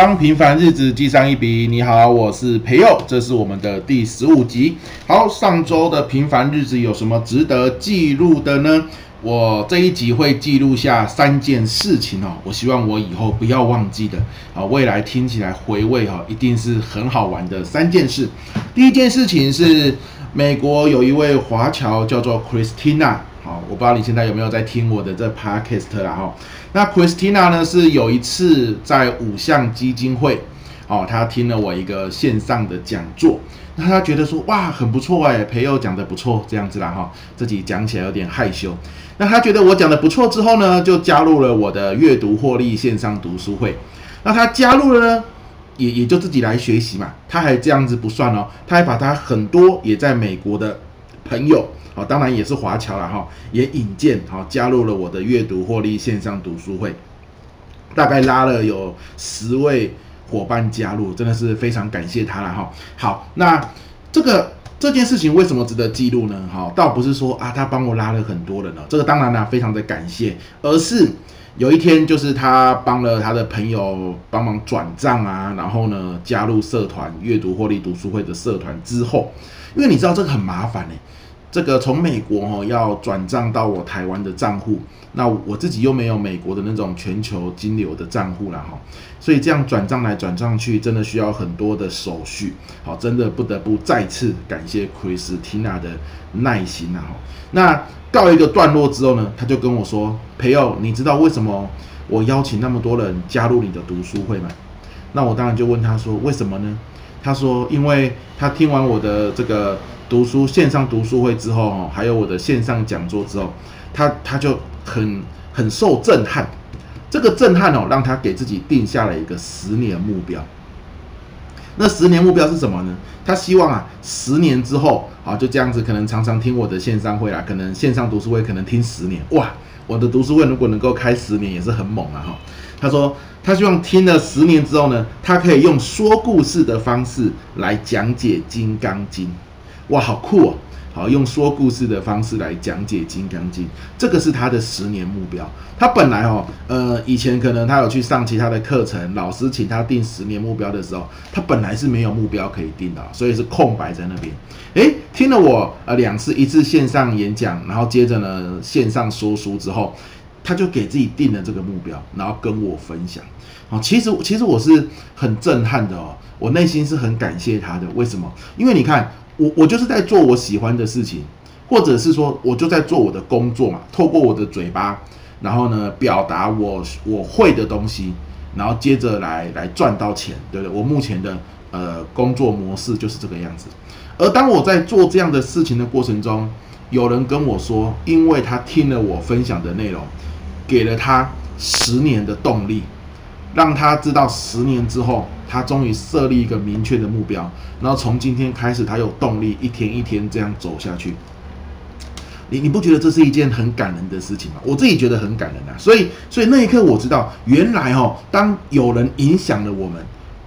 帮平凡日子记上一笔。你好，我是培佑，这是我们的第十五集。好，上周的平凡日子有什么值得记录的呢？我这一集会记录下三件事情哦，我希望我以后不要忘记的啊，未来听起来回味哈，一定是很好玩的三件事。第一件事情是美国有一位华侨叫做 Christina，好，我不知道你现在有没有在听我的这 Podcast 啦哈。那 Christina 呢是有一次在五项基金会，哦，他听了我一个线上的讲座。那他觉得说哇很不错哎，培祐讲得不错，这样子啦哈，自己讲起来有点害羞。那他觉得我讲得不错之后呢，就加入了我的阅读获利线上读书会。那他加入了呢，也也就自己来学习嘛。他还这样子不算哦，他还把他很多也在美国的朋友，哦，当然也是华侨了哈，也引荐好加入了我的阅读获利线上读书会。大概拉了有十位。伙伴加入，真的是非常感谢他了哈。好，那这个这件事情为什么值得记录呢？哈，倒不是说啊，他帮我拉了很多人呢，这个当然呢非常的感谢，而是有一天就是他帮了他的朋友帮忙转账啊，然后呢加入社团阅读获利读书会的社团之后，因为你知道这个很麻烦呢。这个从美国哦要转账到我台湾的账户，那我自己又没有美国的那种全球金流的账户了哈，所以这样转账来转账去，真的需要很多的手续，好，真的不得不再次感谢 Christina 的耐心啊哈。那告一个段落之后呢，他就跟我说：“朋友，你知道为什么我邀请那么多人加入你的读书会吗？”那我当然就问他说：“为什么呢？”他说：“因为他听完我的这个。”读书线上读书会之后，哈，还有我的线上讲座之后，他他就很很受震撼。这个震撼哦，让他给自己定下了一个十年目标。那十年目标是什么呢？他希望啊，十年之后啊，就这样子，可能常常听我的线上会啦，可能线上读书会可能听十年。哇，我的读书会如果能够开十年，也是很猛啊，哈。他说，他希望听了十年之后呢，他可以用说故事的方式来讲解《金刚经》。哇，好酷哦！好，用说故事的方式来讲解《金刚经》，这个是他的十年目标。他本来哦，呃，以前可能他有去上其他的课程，老师请他定十年目标的时候，他本来是没有目标可以定的，所以是空白在那边。诶，听了我呃两次，一次线上演讲，然后接着呢线上说书之后，他就给自己定了这个目标，然后跟我分享。好，其实其实我是很震撼的哦，我内心是很感谢他的。为什么？因为你看。我我就是在做我喜欢的事情，或者是说我就在做我的工作嘛，透过我的嘴巴，然后呢表达我我会的东西，然后接着来来赚到钱，对不对？我目前的呃工作模式就是这个样子。而当我在做这样的事情的过程中，有人跟我说，因为他听了我分享的内容，给了他十年的动力。让他知道十年之后，他终于设立一个明确的目标，然后从今天开始，他有动力一天一天这样走下去。你你不觉得这是一件很感人的事情吗？我自己觉得很感人啊。所以所以那一刻我知道，原来哦，当有人影响了我们，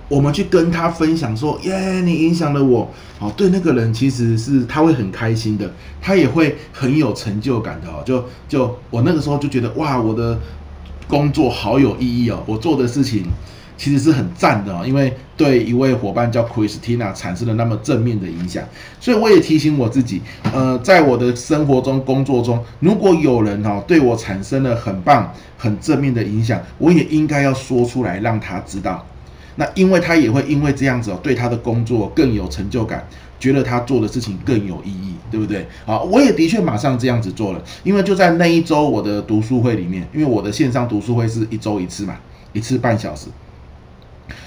我们去跟他分享说，耶，你影响了我，哦，对那个人其实是他会很开心的，他也会很有成就感的哦。就就我那个时候就觉得，哇，我的。工作好有意义哦！我做的事情其实是很赞的哦，因为对一位伙伴叫 Christina 产生了那么正面的影响，所以我也提醒我自己，呃，在我的生活中、工作中，如果有人哦对我产生了很棒、很正面的影响，我也应该要说出来，让他知道。那因为他也会因为这样子哦，对他的工作更有成就感。觉得他做的事情更有意义，对不对？好，我也的确马上这样子做了，因为就在那一周我的读书会里面，因为我的线上读书会是一周一次嘛，一次半小时。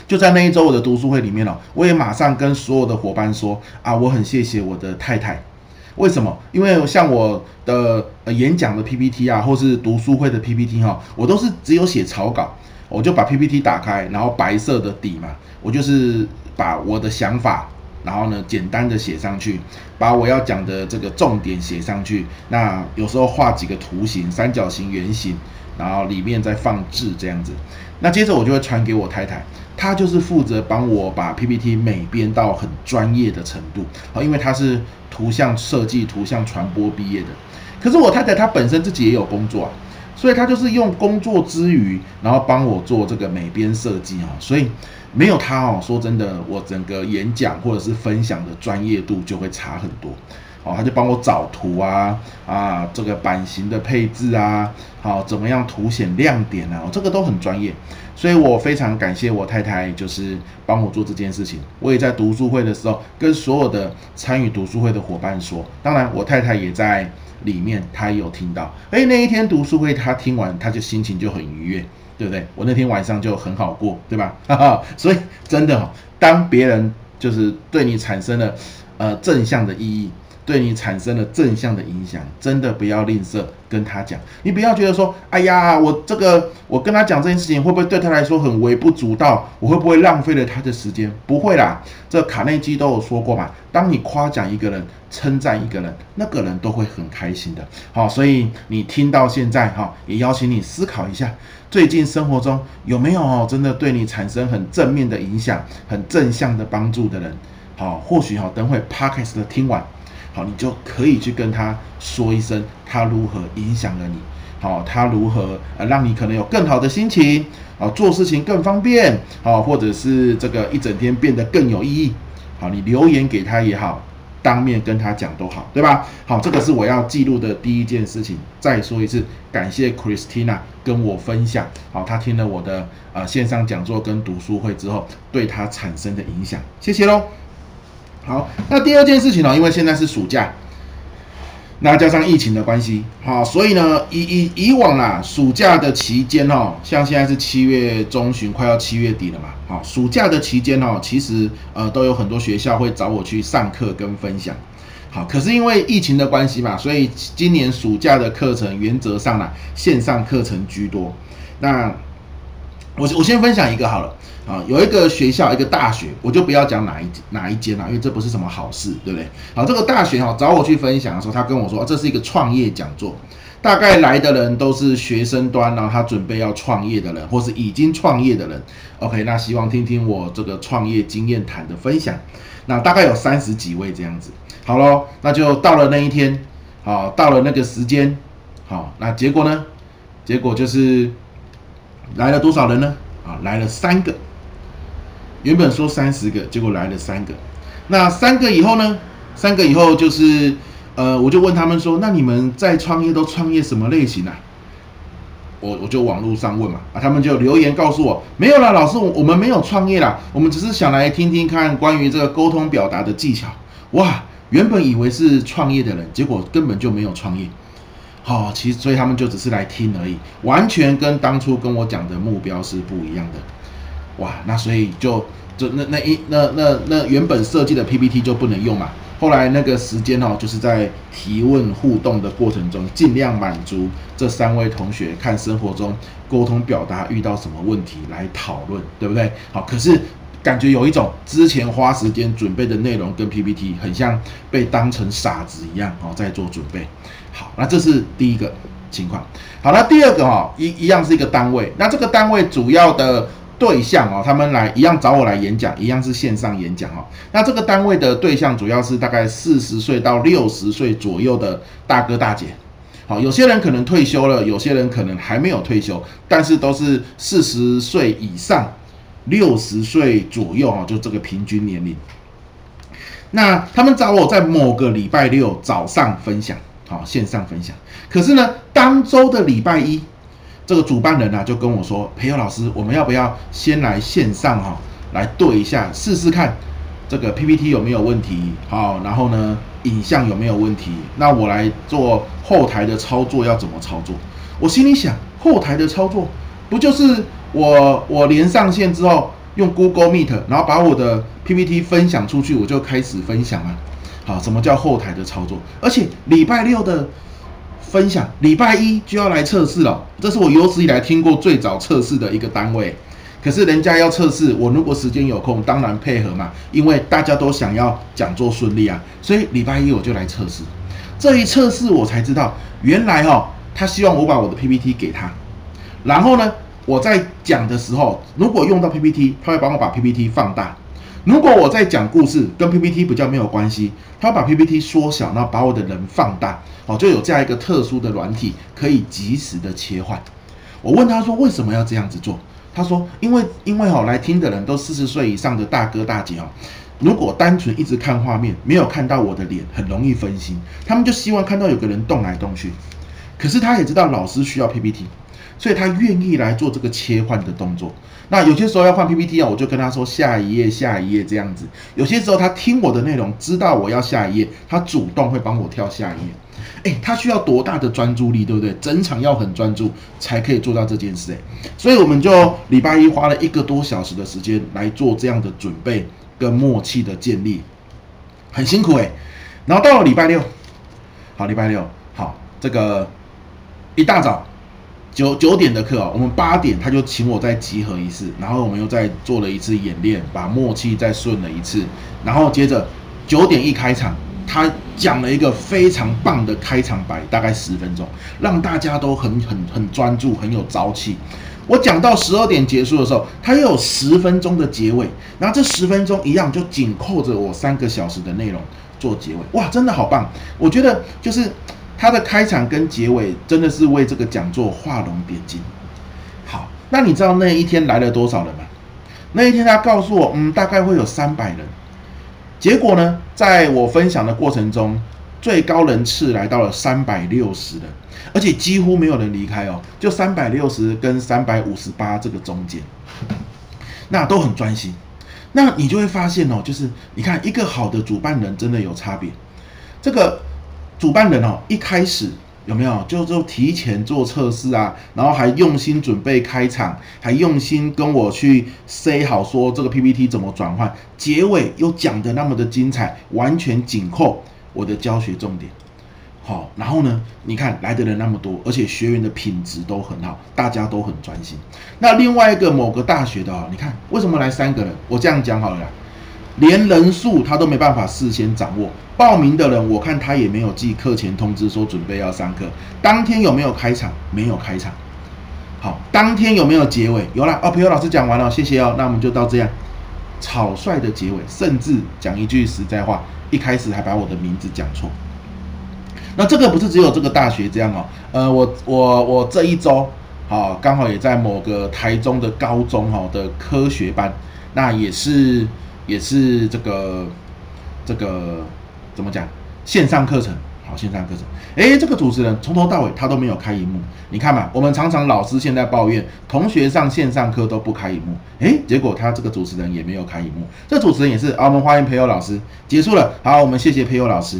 就在那一周我的读书会里面哦，我也马上跟所有的伙伴说啊，我很谢谢我的太太。为什么？因为像我的演讲的 PPT 啊，或是读书会的 PPT 哈，我都是只有写草稿，我就把 PPT 打开，然后白色的底嘛，我就是把我的想法。然后呢，简单的写上去，把我要讲的这个重点写上去。那有时候画几个图形，三角形、圆形，然后里面再放置这样子。那接着我就会传给我太太，她就是负责帮我把 PPT 美编到很专业的程度。好，因为她是图像设计、图像传播毕业的。可是我太太她本身自己也有工作啊，所以他就是用工作之余，然后帮我做这个美编设计啊，所以没有他哦，说真的，我整个演讲或者是分享的专业度就会差很多。哦，他就帮我找图啊，啊，这个版型的配置啊，好，怎么样凸显亮点啊，这个都很专业，所以我非常感谢我太太，就是帮我做这件事情。我也在读书会的时候跟所有的参与读书会的伙伴说，当然我太太也在里面，他有听到。哎，那一天读书会他听完，他就心情就很愉悦，对不对？我那天晚上就很好过，对吧？哈哈，所以真的，当别人就是对你产生了呃正向的意义。对你产生了正向的影响，真的不要吝啬跟他讲。你不要觉得说，哎呀，我这个我跟他讲这件事情，会不会对他来说很微不足道？我会不会浪费了他的时间？不会啦，这卡内基都有说过嘛。当你夸奖一个人、称赞一个人，那个人都会很开心的。好，所以你听到现在哈，也邀请你思考一下，最近生活中有没有哦，真的对你产生很正面的影响、很正向的帮助的人？好，或许哈，等会 Podcast 的听完。好，你就可以去跟他说一声，他如何影响了你，好，他如何呃让你可能有更好的心情，啊，做事情更方便，好，或者是这个一整天变得更有意义，好，你留言给他也好，当面跟他讲都好，对吧？好，这个是我要记录的第一件事情。再说一次，感谢 Christina 跟我分享，好，他听了我的呃线上讲座跟读书会之后，对他产生的影响，谢谢喽。好，那第二件事情呢？因为现在是暑假，那加上疫情的关系，好，所以呢，以以以往啊，暑假的期间哦，像现在是七月中旬，快要七月底了嘛，好，暑假的期间哦，其实呃都有很多学校会找我去上课跟分享，好，可是因为疫情的关系嘛，所以今年暑假的课程原则上呢，线上课程居多。那我我先分享一个好了。啊，有一个学校，一个大学，我就不要讲哪一哪一间了，因为这不是什么好事，对不对？好，这个大学哈找我去分享的时候，他跟我说，这是一个创业讲座，大概来的人都是学生端，然后他准备要创业的人，或是已经创业的人。OK，那希望听听我这个创业经验谈的分享。那大概有三十几位这样子。好咯，那就到了那一天，好，到了那个时间，好，那结果呢？结果就是来了多少人呢？啊，来了三个。原本说三十个，结果来了三个。那三个以后呢？三个以后就是，呃，我就问他们说：“那你们在创业都创业什么类型啊？”我我就网络上问嘛，啊，他们就留言告诉我：“没有啦，老师，我我们没有创业啦，我们只是想来听听看关于这个沟通表达的技巧。”哇，原本以为是创业的人，结果根本就没有创业。好，其实所以他们就只是来听而已，完全跟当初跟我讲的目标是不一样的。哇，那所以就就那那一那那那原本设计的 PPT 就不能用嘛。后来那个时间哦，就是在提问互动的过程中，尽量满足这三位同学看生活中沟通表达遇到什么问题来讨论，对不对？好，可是感觉有一种之前花时间准备的内容跟 PPT 很像被当成傻子一样哦，在做准备。好，那这是第一个情况。好，那第二个哈一一样是一个单位，那这个单位主要的。对象哦，他们来一样找我来演讲，一样是线上演讲哦。那这个单位的对象主要是大概四十岁到六十岁左右的大哥大姐。好，有些人可能退休了，有些人可能还没有退休，但是都是四十岁以上，六十岁左右啊，就这个平均年龄。那他们找我在某个礼拜六早上分享，好，线上分享。可是呢，当周的礼拜一。这个主办人呢、就跟我说：“培祐老师，我们要不要先来线上哈、哦，来对一下试试看，这个 PPT 有没有问题？好，然后呢，影像有没有问题？那我来做后台的操作要怎么操作？我心里想，后台的操作不就是我我连上线之后用 Google Meet，然后把我的 PPT 分享出去，我就开始分享啊。好，什么叫后台的操作？而且礼拜六的。”分享礼拜一就要来测试了，这是我有史以来听过最早测试的一个单位。可是人家要测试，我如果时间有空，当然配合嘛，因为大家都想要讲座顺利啊，所以礼拜一我就来测试。这一测试我才知道，原来哈，他希望我把我的 PPT 给他，然后呢，我在讲的时候，如果用到 PPT，他会帮我把 PPT 放大。如果我在讲故事，跟 PPT 比较没有关系，他把 PPT 缩小，然后把我的人放大，哦，就有这样一个特殊的软体，可以及时的切换。我问他说为什么要这样子做？他说因为因为哦，来听的人都四十岁以上的大哥大姐哦，如果单纯一直看画面，没有看到我的脸，很容易分心。他们就希望看到有个人动来动去。可是他也知道老师需要 PPT。所以他愿意来做这个切换的动作。那有些时候要换 PPT 啊，我就跟他说下一页，下一页这样子。有些时候他听我的内容，知道我要下一页，他主动会帮我跳下一页。诶，他需要多大的专注力，对不对？整场要很专注才可以做到这件事。诶，所以我们就礼拜一花了一个多小时的时间来做这样的准备跟默契的建立，很辛苦诶。然后到了礼拜六，好，礼拜六好，这个一大早。九九点的课哦，我们八点他就请我再集合一次，然后我们又再做了一次演练，把默契再顺了一次，然后接着九点一开场，他讲了一个非常棒的开场白，大概十分钟，让大家都很很很专注，很有朝气。我讲到十二点结束的时候，他又有十分钟的结尾，然后这十分钟一样就紧扣着我三个小时的内容做结尾，哇，真的好棒！我觉得就是。他的开场跟结尾真的是为这个讲座画龙点睛。好，那你知道那一天来了多少人吗？那一天他告诉我，嗯，大概会有三百人。结果呢，在我分享的过程中，最高人次来到了三百六十人，而且几乎没有人离开哦，就三百六十跟三百五十八这个中间，那都很专心。那你就会发现哦，就是你看一个好的主办人真的有差别，这个。主办人哦，一开始有没有就就提前做测试啊，然后还用心准备开场，还用心跟我去 say 好说这个 PPT 怎么转换，结尾又讲得那么的精彩，完全紧扣我的教学重点。好，然后呢，你看来的人那么多，而且学员的品质都很好，大家都很专心。那另外一个某个大学的哦，你看为什么来三个人？我这样讲好了。连人数他都没办法事先掌握，报名的人我看他也没有寄课前通知说准备要上课。当天有没有开场？没有开场。好，当天有没有结尾？有了哦，培祐老师讲完了，谢谢哦。那我们就到这样草率的结尾，甚至讲一句实在话，一开始还把我的名字讲错。那这个不是只有这个大学这样哦，呃，我我我这一周好刚好也在某个台中的高中哈的科学班，那也是。也是这个这个怎么讲？线上课程，好，线上课程。诶，这个主持人从头到尾他都没有开萤幕，你看嘛，我们常常老师现在抱怨同学上线上课都不开萤幕，诶，结果他这个主持人也没有开萤幕。这主持人也是，好，我们欢迎培优老师。结束了，好，我们谢谢培优老师。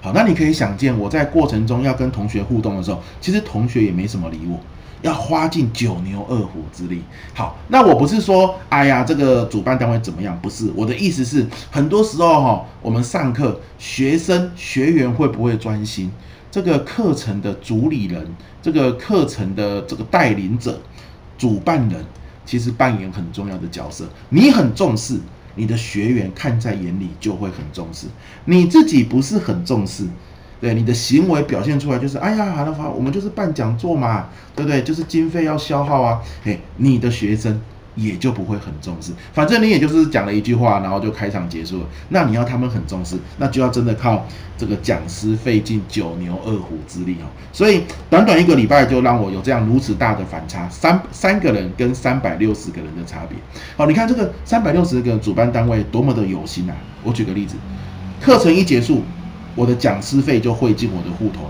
好，那你可以想见，我在过程中要跟同学互动的时候，其实同学也没什么理我。要花尽九牛二虎之力。好，那我不是说，哎呀，这个主办单位怎么样？不是，我的意思是，很多时候哈，我们上课，学生学员会不会专心？这个课程的主理人，这个课程的这个带领者，主办人，其实扮演很重要的角色。你很重视，你的学员看在眼里就会很重视。你自己不是很重视。对你的行为表现出来就是，哎呀，好了好，我们就是办讲座嘛，对不对？就是经费要消耗啊，嘿，你的学生也就不会很重视。反正你也就是讲了一句话，然后就开场结束了。那你要他们很重视，那就要真的靠这个讲师费尽九牛二虎之力哦。所以短短一个礼拜就让我有这样如此大的反差，三三个人跟三百六十个人的差别。好，你看这个三百六十个主办单位多么的有心啊！我举个例子，课程一结束。我的讲师费就汇进我的户头，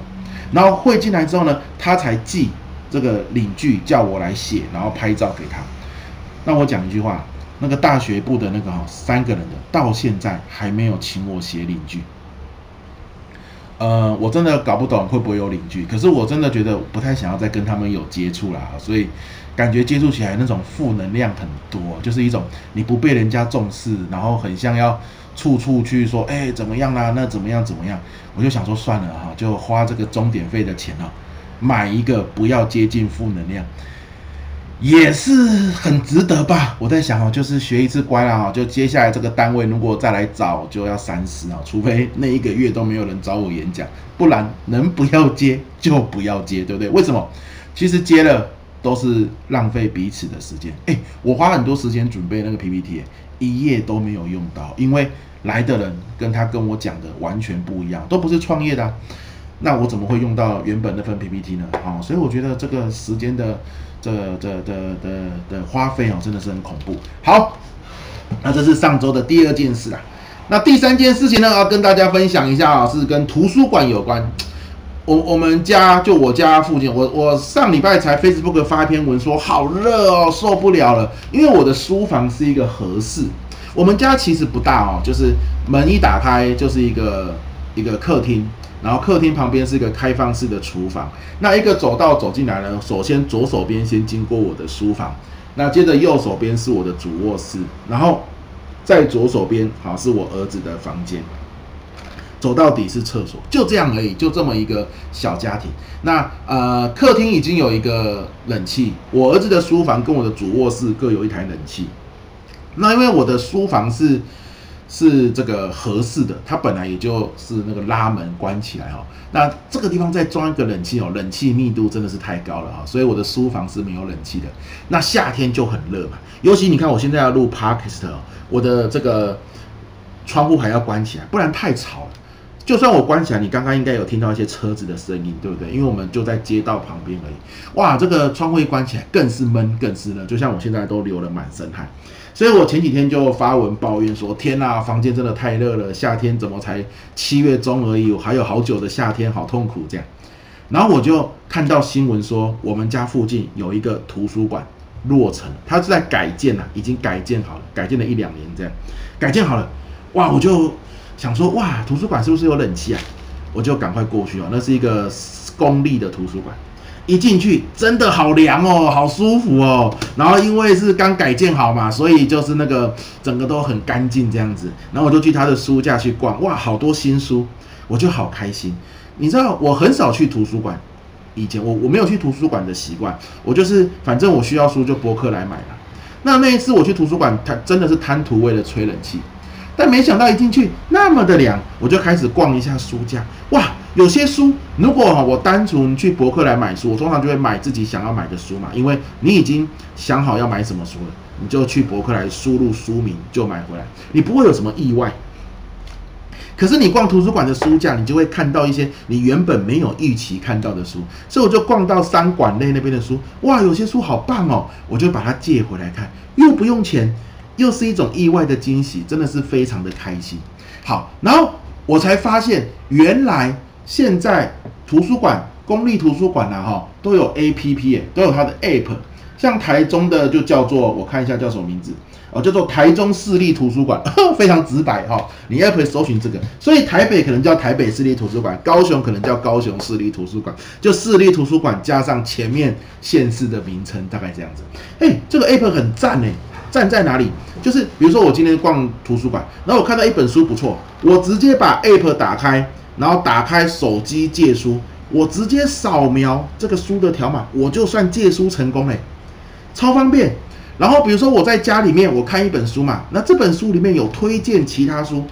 然后汇进来之后呢，他才寄这个领据叫我来写，然后拍照给他。那我讲一句话，那个大学部的那个哈三个人的，到现在还没有请我写领据。呃，我真的搞不懂会不会有领据，可是我真的觉得不太想要再跟他们有接触啦，所以感觉接触起来那种负能量很多，就是一种你不被人家重视，然后很像要。处处去说，哎，怎么样啦？那怎么样？怎么样？我就想说，算了哈，就花这个钟点费的钱啊，买一个不要接近负能量，也是很值得吧？我在想哦，就是学一次乖了哈，就接下来这个单位如果再来找，就要三思啊，除非那一个月都没有人找我演讲，不然能不要接就不要接，对不对？为什么？其实接了都是浪费彼此的时间。哎，我花很多时间准备那个 PPT，一页都没有用到，因为来的人跟他跟我讲的完全不一样，都不是创业的。那我怎么会用到原本那份 PPT 呢？啊，所以我觉得这个时间的这这的的的花费哦，真的是很恐怖。好，那这是上周的第二件事啊。那第三件事情呢，要跟大家分享一下啊，是跟图书馆有关。我我们家就我家附近，我我上礼拜才 Facebook 发一篇文说好热哦，受不了了。因为我的书房是一个合室，我们家其实不大哦，就是门一打开就是一个一个客厅，然后客厅旁边是一个开放式的厨房。那一个走道走进来呢，首先左手边先经过我的书房，那接着右手边是我的主卧室，然后在左手边好是我儿子的房间。走到底是厕所，就这样而已，就这么一个小家庭。那呃，客厅已经有一个冷气，我儿子的书房跟我的主卧室各有一台冷气。那因为我的书房是是这个合适的，它本来也就是那个拉门关起来哈。那这个地方再装一个冷气哦，冷气密度真的是太高了哈，所以我的书房是没有冷气的。那夏天就很热嘛，尤其你看我现在要录 Podcast，我的这个窗户还要关起来，不然太吵。就算我关起来，你刚刚应该有听到一些车子的声音，对不对？因为我们就在街道旁边而已。哇，这个窗户一关起来，更是闷，更是热。就像我现在都流了满身汗，所以我前几天就发文抱怨说：天呐，房间真的太热了，夏天怎么才七月中而已，我还有好久的夏天，好痛苦这样。然后我就看到新闻说，我们家附近有一个图书馆落成，它是在改建啊，已经改建好了，改建了一两年这样，改建好了，哇，我就。想说哇，图书馆是不是有冷气啊？我就赶快过去哦。那是一个公立的图书馆，一进去真的好凉哦，好舒服哦。然后因为是刚改建好嘛，所以就是那个整个都很干净这样子。然后我就去他的书架去逛，哇，好多新书，我就好开心。你知道我很少去图书馆，以前我我没有去图书馆的习惯，我就是反正我需要书就博客来买了。那那一次我去图书馆，他真的是贪图为了吹冷气。但没想到一进去那么的凉，我就开始逛一下书架。哇，有些书如果我单纯去博客来买书，我通常就会买自己想要买的书嘛，因为你已经想好要买什么书了，你就去博客来输入书名就买回来，你不会有什么意外。可是你逛图书馆的书架，你就会看到一些你原本没有预期看到的书，所以我就逛到商管类那边的书，哇，有些书好棒哦，我就把它借回来看，又不用钱。又是一种意外的惊喜，真的是非常的开心。好，然后我才发现，原来现在图书馆、公立图书馆呐，哈，都有 APP，都有它的 App。像台中的就叫做，我看一下叫什么名字哦，叫做台中市立图书馆，非常直白哈。你 App 搜寻这个，所以台北可能叫台北市立图书馆，高雄可能叫高雄市立图书馆，就市立图书馆加上前面县市的名称，大概这样子。哎，这个 App 很赞哎。站在哪里？就是比如说，我今天逛图书馆，然后我看到一本书不错，我直接把 App 打开，然后打开手机借书，我直接扫描这个书的条码，我就算借书成功嘞，超方便。然后比如说我在家里面，我看一本书嘛，那这本书里面有推荐其他书，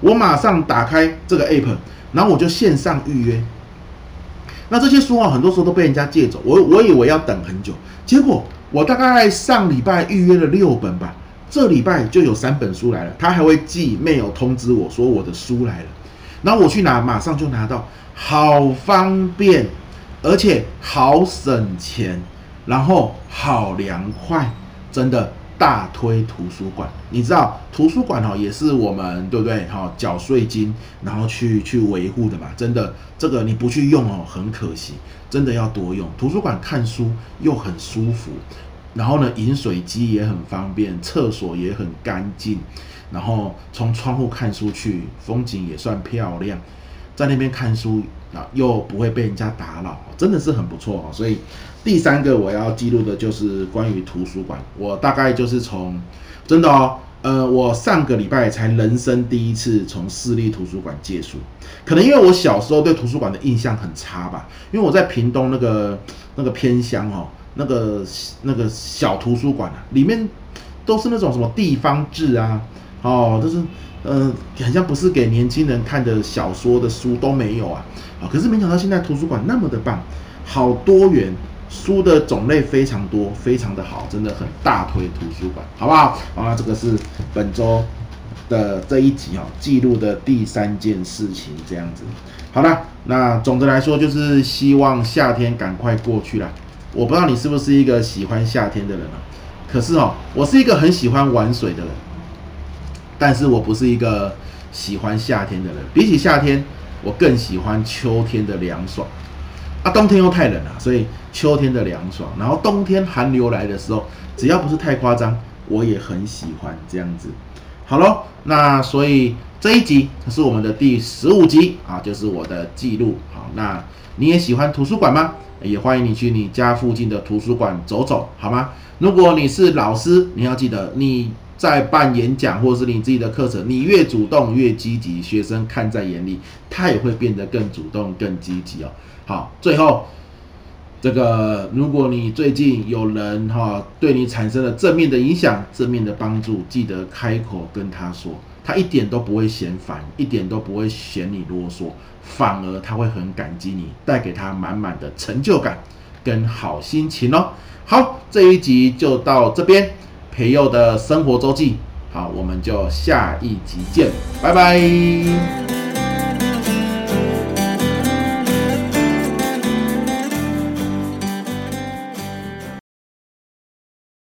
我马上打开这个 App，然后我就线上预约。那这些书啊，很多时候都被人家借走，我我以为要等很久，结果。我大概上礼拜预约了六本吧，这礼拜就有三本书来了，他还会寄 mail 通知我说我的书来了，然后我去拿，马上就拿到，好方便，而且好省钱，然后好凉快，真的大推图书馆。你知道图书馆哈也是我们对不对哈缴税金然后去去维护的嘛，真的这个你不去用哦很可惜。真的要多用图书馆看书又很舒服，然后呢，饮水机也很方便，厕所也很干净，然后从窗户看书去，风景也算漂亮，在那边看书啊又不会被人家打扰，真的是很不错哦。所以第三个我要记录的就是关于图书馆，我大概就是从真的哦。呃，我上个礼拜才人生第一次从市立图书馆借书，可能因为我小时候对图书馆的印象很差吧，因为我在屏东那个那个偏乡哦，那个那个小图书馆啊，里面都是那种什么地方志啊，哦，就是呃，好像不是给年轻人看的小说的书都没有啊，啊，可是没想到现在图书馆那么的棒，好多元，书的种类非常多，非常的好，真的很大推图书馆，好不好？好，那这个是本周的这一集哈，记录的第三件事情，这样子。好了，那总的来说就是希望夏天赶快过去了。我不知道你是不是一个喜欢夏天的人啊？可是哦，我是一个很喜欢玩水的人，但是我不是一个喜欢夏天的人。比起夏天，我更喜欢秋天的凉爽。啊，冬天又太冷了，所以秋天的凉爽。然后冬天寒流来的时候，只要不是太夸张，我也很喜欢这样子。好咯，那所以这一集是我们的第十五集啊，就是我的记录。好，那你也喜欢图书馆吗？也欢迎你去你家附近的图书馆走走，好吗？如果你是老师，你要记得你在办演讲或是你自己的课程，你越主动越积极，学生看在眼里，他也会变得更主动、更积极哦。好，最后这个，如果你最近有人哈对你产生了正面的影响、正面的帮助，记得开口跟他说。他一点都不会嫌烦，一点都不会嫌你啰嗦，反而他会很感激你，带给他满满的成就感跟好心情哦。好，这一集就到这边，培佑的生活周记，好，我们就下一集见，拜拜。